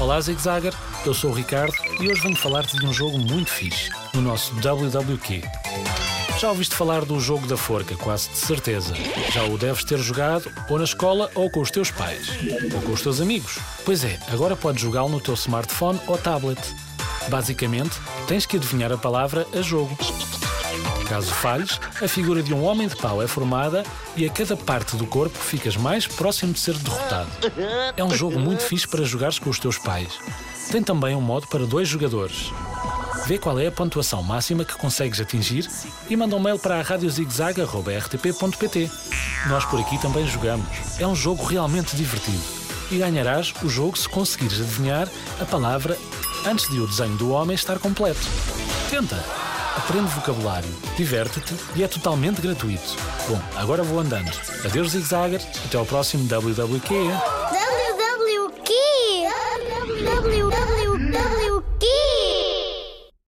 Olá Zigzagger, eu sou o Ricardo e hoje venho falar-te de um jogo muito fixe, no nosso WWQ. Já ouviste falar do jogo da forca, quase de certeza. Já o deves ter jogado ou na escola ou com os teus pais, ou com os teus amigos. Pois é, agora podes jogá-lo no teu smartphone ou tablet. Basicamente, tens que adivinhar a palavra a jogo. Caso falhes, a figura de um homem de pau é formada e a cada parte do corpo ficas mais próximo de ser derrotado. É um jogo muito fixe para jogares com os teus pais. Tem também um modo para dois jogadores. Vê qual é a pontuação máxima que consegues atingir e manda um mail para a radiozigzag.rtp.pt. Nós por aqui também jogamos. É um jogo realmente divertido. E ganharás o jogo se conseguires adivinhar a palavra antes de o desenho do homem estar completo. Tenta! Aprende vocabulário, diverte-te e é totalmente gratuito. Bom, agora vou andando. Adeus, Zigzagger. Até ao próximo WWQ.